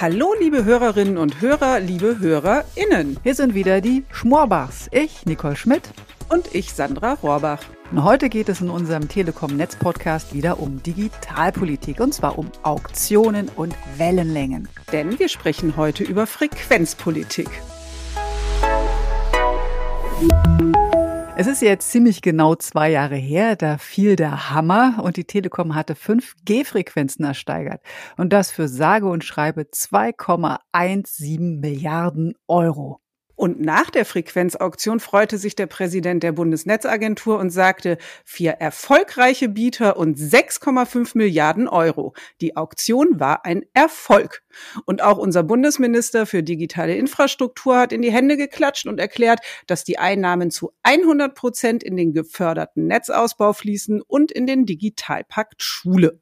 Hallo, liebe Hörerinnen und Hörer, liebe HörerInnen. Hier sind wieder die Schmorbachs. Ich, Nicole Schmidt. Und ich, Sandra Rohrbach. Und heute geht es in unserem Telekom-Netz-Podcast wieder um Digitalpolitik und zwar um Auktionen und Wellenlängen. Denn wir sprechen heute über Frequenzpolitik. Es ist jetzt ziemlich genau zwei Jahre her, da fiel der Hammer und die Telekom hatte 5G-Frequenzen ersteigert. Und das für sage und schreibe 2,17 Milliarden Euro. Und nach der Frequenzauktion freute sich der Präsident der Bundesnetzagentur und sagte, vier erfolgreiche Bieter und 6,5 Milliarden Euro. Die Auktion war ein Erfolg. Und auch unser Bundesminister für digitale Infrastruktur hat in die Hände geklatscht und erklärt, dass die Einnahmen zu 100 Prozent in den geförderten Netzausbau fließen und in den Digitalpakt Schule.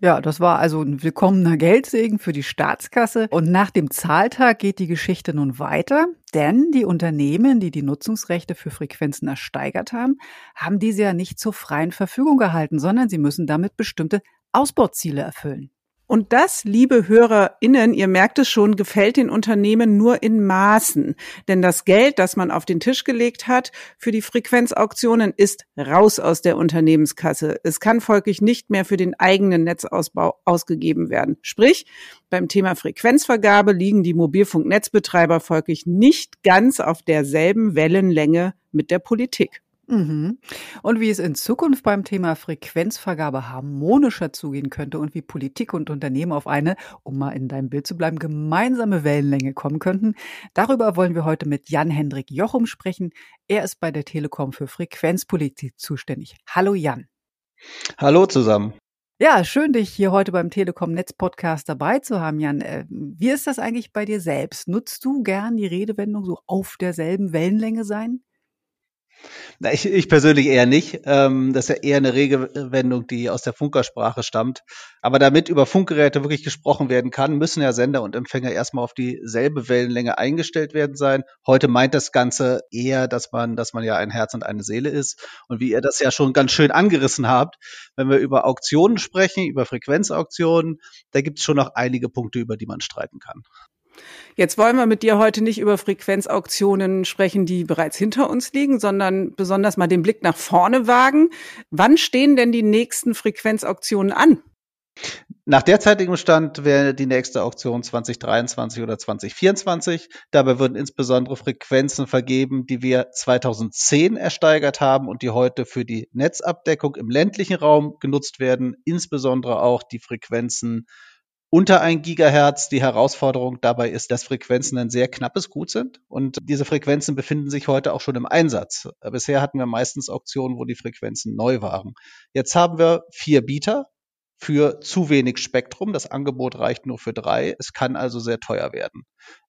Ja, das war also ein willkommener Geldsegen für die Staatskasse. Und nach dem Zahltag geht die Geschichte nun weiter, denn die Unternehmen, die die Nutzungsrechte für Frequenzen ersteigert haben, haben diese ja nicht zur freien Verfügung gehalten, sondern sie müssen damit bestimmte Ausbauziele erfüllen. Und das, liebe HörerInnen, ihr merkt es schon, gefällt den Unternehmen nur in Maßen. Denn das Geld, das man auf den Tisch gelegt hat für die Frequenzauktionen, ist raus aus der Unternehmenskasse. Es kann folglich nicht mehr für den eigenen Netzausbau ausgegeben werden. Sprich, beim Thema Frequenzvergabe liegen die Mobilfunknetzbetreiber folglich nicht ganz auf derselben Wellenlänge mit der Politik. Mhm. Und wie es in Zukunft beim Thema Frequenzvergabe harmonischer zugehen könnte und wie Politik und Unternehmen auf eine, um mal in deinem Bild zu bleiben, gemeinsame Wellenlänge kommen könnten, darüber wollen wir heute mit Jan-Hendrik Jochum sprechen. Er ist bei der Telekom für Frequenzpolitik zuständig. Hallo Jan. Hallo zusammen. Ja, schön, dich hier heute beim Telekom Netz Podcast dabei zu haben, Jan. Äh, wie ist das eigentlich bei dir selbst? Nutzt du gern die Redewendung so auf derselben Wellenlänge sein? Na, ich, ich persönlich eher nicht. Ähm, das ist ja eher eine Regelwendung, die aus der Funkersprache stammt. Aber damit über Funkgeräte wirklich gesprochen werden kann, müssen ja Sender und Empfänger erstmal auf dieselbe Wellenlänge eingestellt werden sein. Heute meint das Ganze eher, dass man, dass man ja ein Herz und eine Seele ist. Und wie ihr das ja schon ganz schön angerissen habt, wenn wir über Auktionen sprechen, über Frequenzauktionen, da gibt es schon noch einige Punkte, über die man streiten kann. Jetzt wollen wir mit dir heute nicht über Frequenzauktionen sprechen, die bereits hinter uns liegen, sondern besonders mal den Blick nach vorne wagen. Wann stehen denn die nächsten Frequenzauktionen an? Nach derzeitigem Stand wäre die nächste Auktion 2023 oder 2024. Dabei würden insbesondere Frequenzen vergeben, die wir 2010 ersteigert haben und die heute für die Netzabdeckung im ländlichen Raum genutzt werden. Insbesondere auch die Frequenzen unter ein Gigahertz. Die Herausforderung dabei ist, dass Frequenzen ein sehr knappes Gut sind und diese Frequenzen befinden sich heute auch schon im Einsatz. Bisher hatten wir meistens Auktionen, wo die Frequenzen neu waren. Jetzt haben wir vier Bieter für zu wenig Spektrum. Das Angebot reicht nur für drei. Es kann also sehr teuer werden.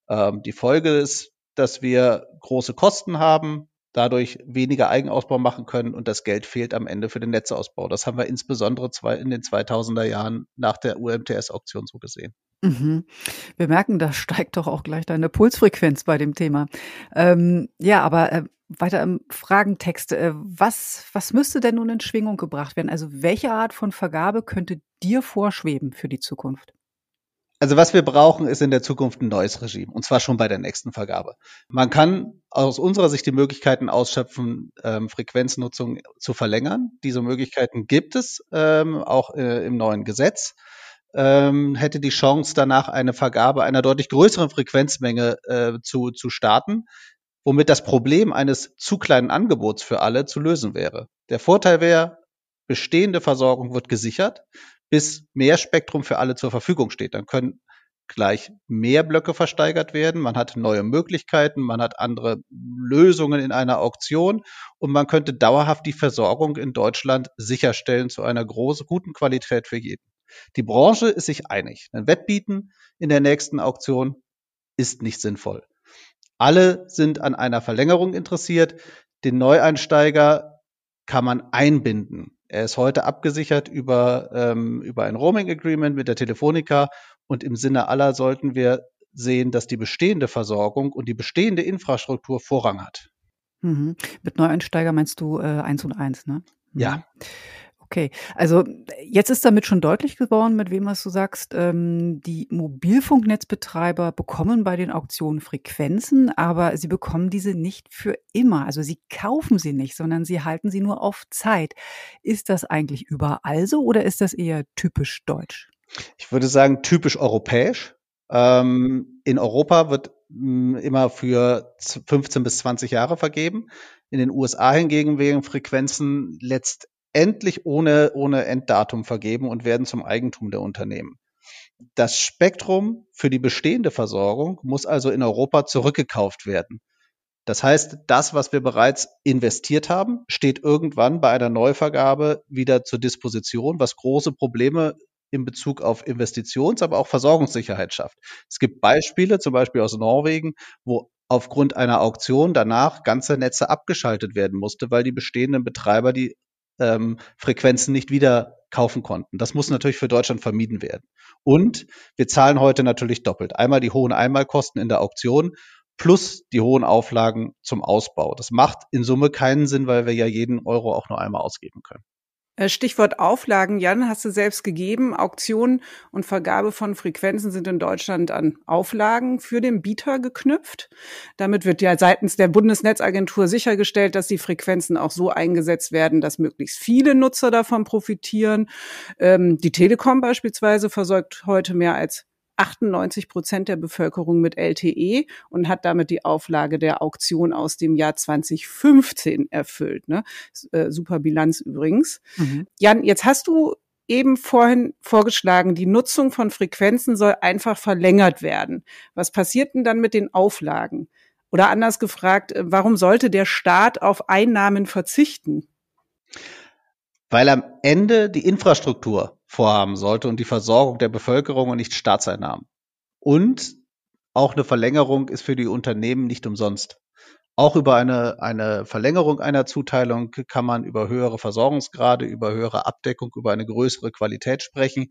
Ähm, die Folge ist, dass wir große Kosten haben, dadurch weniger Eigenausbau machen können und das Geld fehlt am Ende für den Netzausbau. Das haben wir insbesondere in den 2000er Jahren nach der UMTS-Auktion so gesehen. Mhm. Wir merken, da steigt doch auch gleich deine Pulsfrequenz bei dem Thema. Ähm, ja, aber äh, weiter im Fragentext. Äh, was, was müsste denn nun in Schwingung gebracht werden? Also welche Art von Vergabe könnte dir vorschweben für die Zukunft? Also was wir brauchen, ist in der Zukunft ein neues Regime und zwar schon bei der nächsten Vergabe. Man kann aus unserer Sicht die Möglichkeiten ausschöpfen, ähm, Frequenznutzung zu verlängern. Diese Möglichkeiten gibt es ähm, auch äh, im neuen Gesetz. Ähm, hätte die Chance, danach eine Vergabe einer deutlich größeren Frequenzmenge äh, zu, zu starten, womit das Problem eines zu kleinen Angebots für alle zu lösen wäre. Der Vorteil wäre, bestehende Versorgung wird gesichert bis mehr Spektrum für alle zur Verfügung steht. Dann können gleich mehr Blöcke versteigert werden. Man hat neue Möglichkeiten, man hat andere Lösungen in einer Auktion und man könnte dauerhaft die Versorgung in Deutschland sicherstellen zu einer großen, guten Qualität für jeden. Die Branche ist sich einig. Ein Wettbieten in der nächsten Auktion ist nicht sinnvoll. Alle sind an einer Verlängerung interessiert. Den Neueinsteiger kann man einbinden. Er ist heute abgesichert über, ähm, über ein Roaming Agreement mit der Telefonica und im Sinne aller sollten wir sehen, dass die bestehende Versorgung und die bestehende Infrastruktur Vorrang hat. Mhm. Mit Neueinsteiger meinst du äh, eins und eins, ne? Mhm. Ja. Okay, also jetzt ist damit schon deutlich geworden, mit wem was du sagst, ähm, die Mobilfunknetzbetreiber bekommen bei den Auktionen Frequenzen, aber sie bekommen diese nicht für immer. Also sie kaufen sie nicht, sondern sie halten sie nur auf Zeit. Ist das eigentlich überall so oder ist das eher typisch deutsch? Ich würde sagen, typisch europäisch. Ähm, in Europa wird mh, immer für 15 bis 20 Jahre vergeben. In den USA hingegen werden Frequenzen letztendlich ohne, ohne Enddatum vergeben und werden zum Eigentum der Unternehmen. Das Spektrum für die bestehende Versorgung muss also in Europa zurückgekauft werden. Das heißt, das, was wir bereits investiert haben, steht irgendwann bei einer Neuvergabe wieder zur Disposition, was große Probleme in Bezug auf Investitions-, aber auch Versorgungssicherheit schafft. Es gibt Beispiele, zum Beispiel aus Norwegen, wo aufgrund einer Auktion danach ganze Netze abgeschaltet werden musste, weil die bestehenden Betreiber die ähm, Frequenzen nicht wieder kaufen konnten. Das muss natürlich für Deutschland vermieden werden. Und wir zahlen heute natürlich doppelt. Einmal die hohen Einmalkosten in der Auktion plus die hohen Auflagen zum Ausbau. Das macht in Summe keinen Sinn, weil wir ja jeden Euro auch nur einmal ausgeben können. Äh, Stichwort Auflagen, Jan, hast du selbst gegeben. Auktionen und Vergabe von Frequenzen sind in Deutschland an Auflagen für den Bieter geknüpft. Damit wird ja seitens der Bundesnetzagentur sichergestellt, dass die Frequenzen auch so eingesetzt werden, dass möglichst viele Nutzer davon profitieren. Ähm, die Telekom beispielsweise versorgt heute mehr als 98 Prozent der Bevölkerung mit LTE und hat damit die Auflage der Auktion aus dem Jahr 2015 erfüllt. Ne? Äh, super Bilanz übrigens. Mhm. Jan, jetzt hast du eben vorhin vorgeschlagen, die Nutzung von Frequenzen soll einfach verlängert werden. Was passiert denn dann mit den Auflagen? Oder anders gefragt, äh, warum sollte der Staat auf Einnahmen verzichten? Weil am Ende die Infrastruktur vorhaben sollte und die Versorgung der Bevölkerung und nicht Staatseinnahmen. Und auch eine Verlängerung ist für die Unternehmen nicht umsonst. Auch über eine, eine Verlängerung einer Zuteilung kann man über höhere Versorgungsgrade, über höhere Abdeckung, über eine größere Qualität sprechen.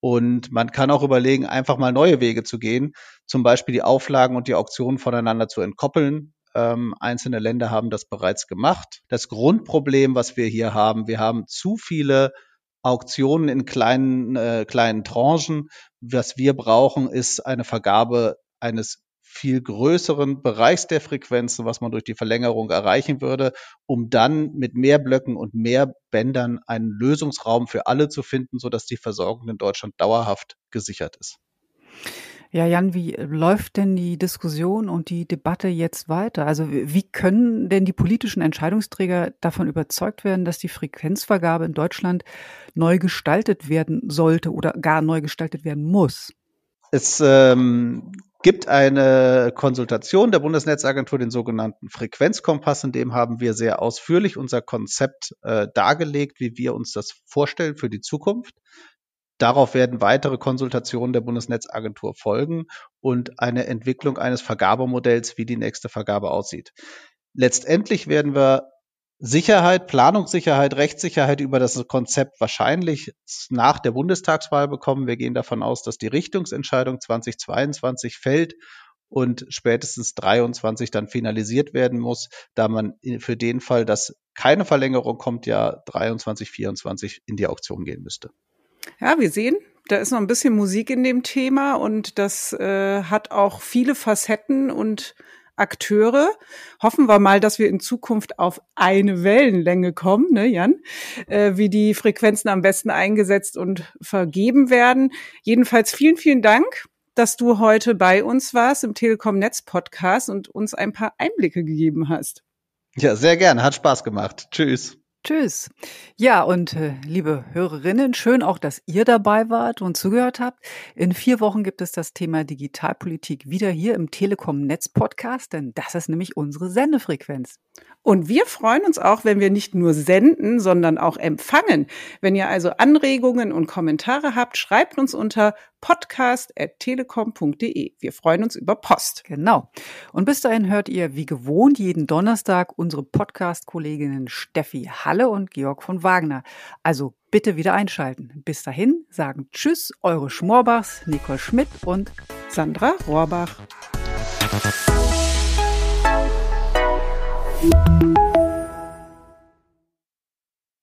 Und man kann auch überlegen, einfach mal neue Wege zu gehen, zum Beispiel die Auflagen und die Auktionen voneinander zu entkoppeln. Ähm, einzelne Länder haben das bereits gemacht. Das Grundproblem, was wir hier haben, wir haben zu viele Auktionen in kleinen, äh, kleinen Tranchen. Was wir brauchen, ist eine Vergabe eines viel größeren Bereichs der Frequenzen, was man durch die Verlängerung erreichen würde, um dann mit mehr Blöcken und mehr Bändern einen Lösungsraum für alle zu finden, sodass die Versorgung in Deutschland dauerhaft gesichert ist. Ja, Jan, wie läuft denn die Diskussion und die Debatte jetzt weiter? Also wie können denn die politischen Entscheidungsträger davon überzeugt werden, dass die Frequenzvergabe in Deutschland neu gestaltet werden sollte oder gar neu gestaltet werden muss? Es ähm, gibt eine Konsultation der Bundesnetzagentur, den sogenannten Frequenzkompass, in dem haben wir sehr ausführlich unser Konzept äh, dargelegt, wie wir uns das vorstellen für die Zukunft. Darauf werden weitere Konsultationen der Bundesnetzagentur folgen und eine Entwicklung eines Vergabemodells, wie die nächste Vergabe aussieht. Letztendlich werden wir Sicherheit, Planungssicherheit, Rechtssicherheit über das Konzept wahrscheinlich nach der Bundestagswahl bekommen. Wir gehen davon aus, dass die Richtungsentscheidung 2022 fällt und spätestens 23 dann finalisiert werden muss, da man für den Fall, dass keine Verlängerung kommt, ja 23, 24 in die Auktion gehen müsste. Ja, wir sehen, da ist noch ein bisschen Musik in dem Thema und das äh, hat auch viele Facetten und Akteure. Hoffen wir mal, dass wir in Zukunft auf eine Wellenlänge kommen, ne, Jan? Äh, wie die Frequenzen am besten eingesetzt und vergeben werden. Jedenfalls vielen, vielen Dank, dass du heute bei uns warst im Telekom Netz Podcast und uns ein paar Einblicke gegeben hast. Ja, sehr gerne. Hat Spaß gemacht. Tschüss. Tschüss. Ja, und äh, liebe Hörerinnen, schön auch, dass ihr dabei wart und zugehört habt. In vier Wochen gibt es das Thema Digitalpolitik wieder hier im Telekom Netz Podcast, denn das ist nämlich unsere Sendefrequenz. Und wir freuen uns auch, wenn wir nicht nur senden, sondern auch empfangen. Wenn ihr also Anregungen und Kommentare habt, schreibt uns unter podcast.telekom.de. Wir freuen uns über Post. Genau. Und bis dahin hört ihr wie gewohnt jeden Donnerstag unsere Podcast-Kolleginnen Steffi Halle und Georg von Wagner. Also bitte wieder einschalten. Bis dahin sagen Tschüss, eure Schmorbachs, Nicole Schmidt und Sandra Rohrbach.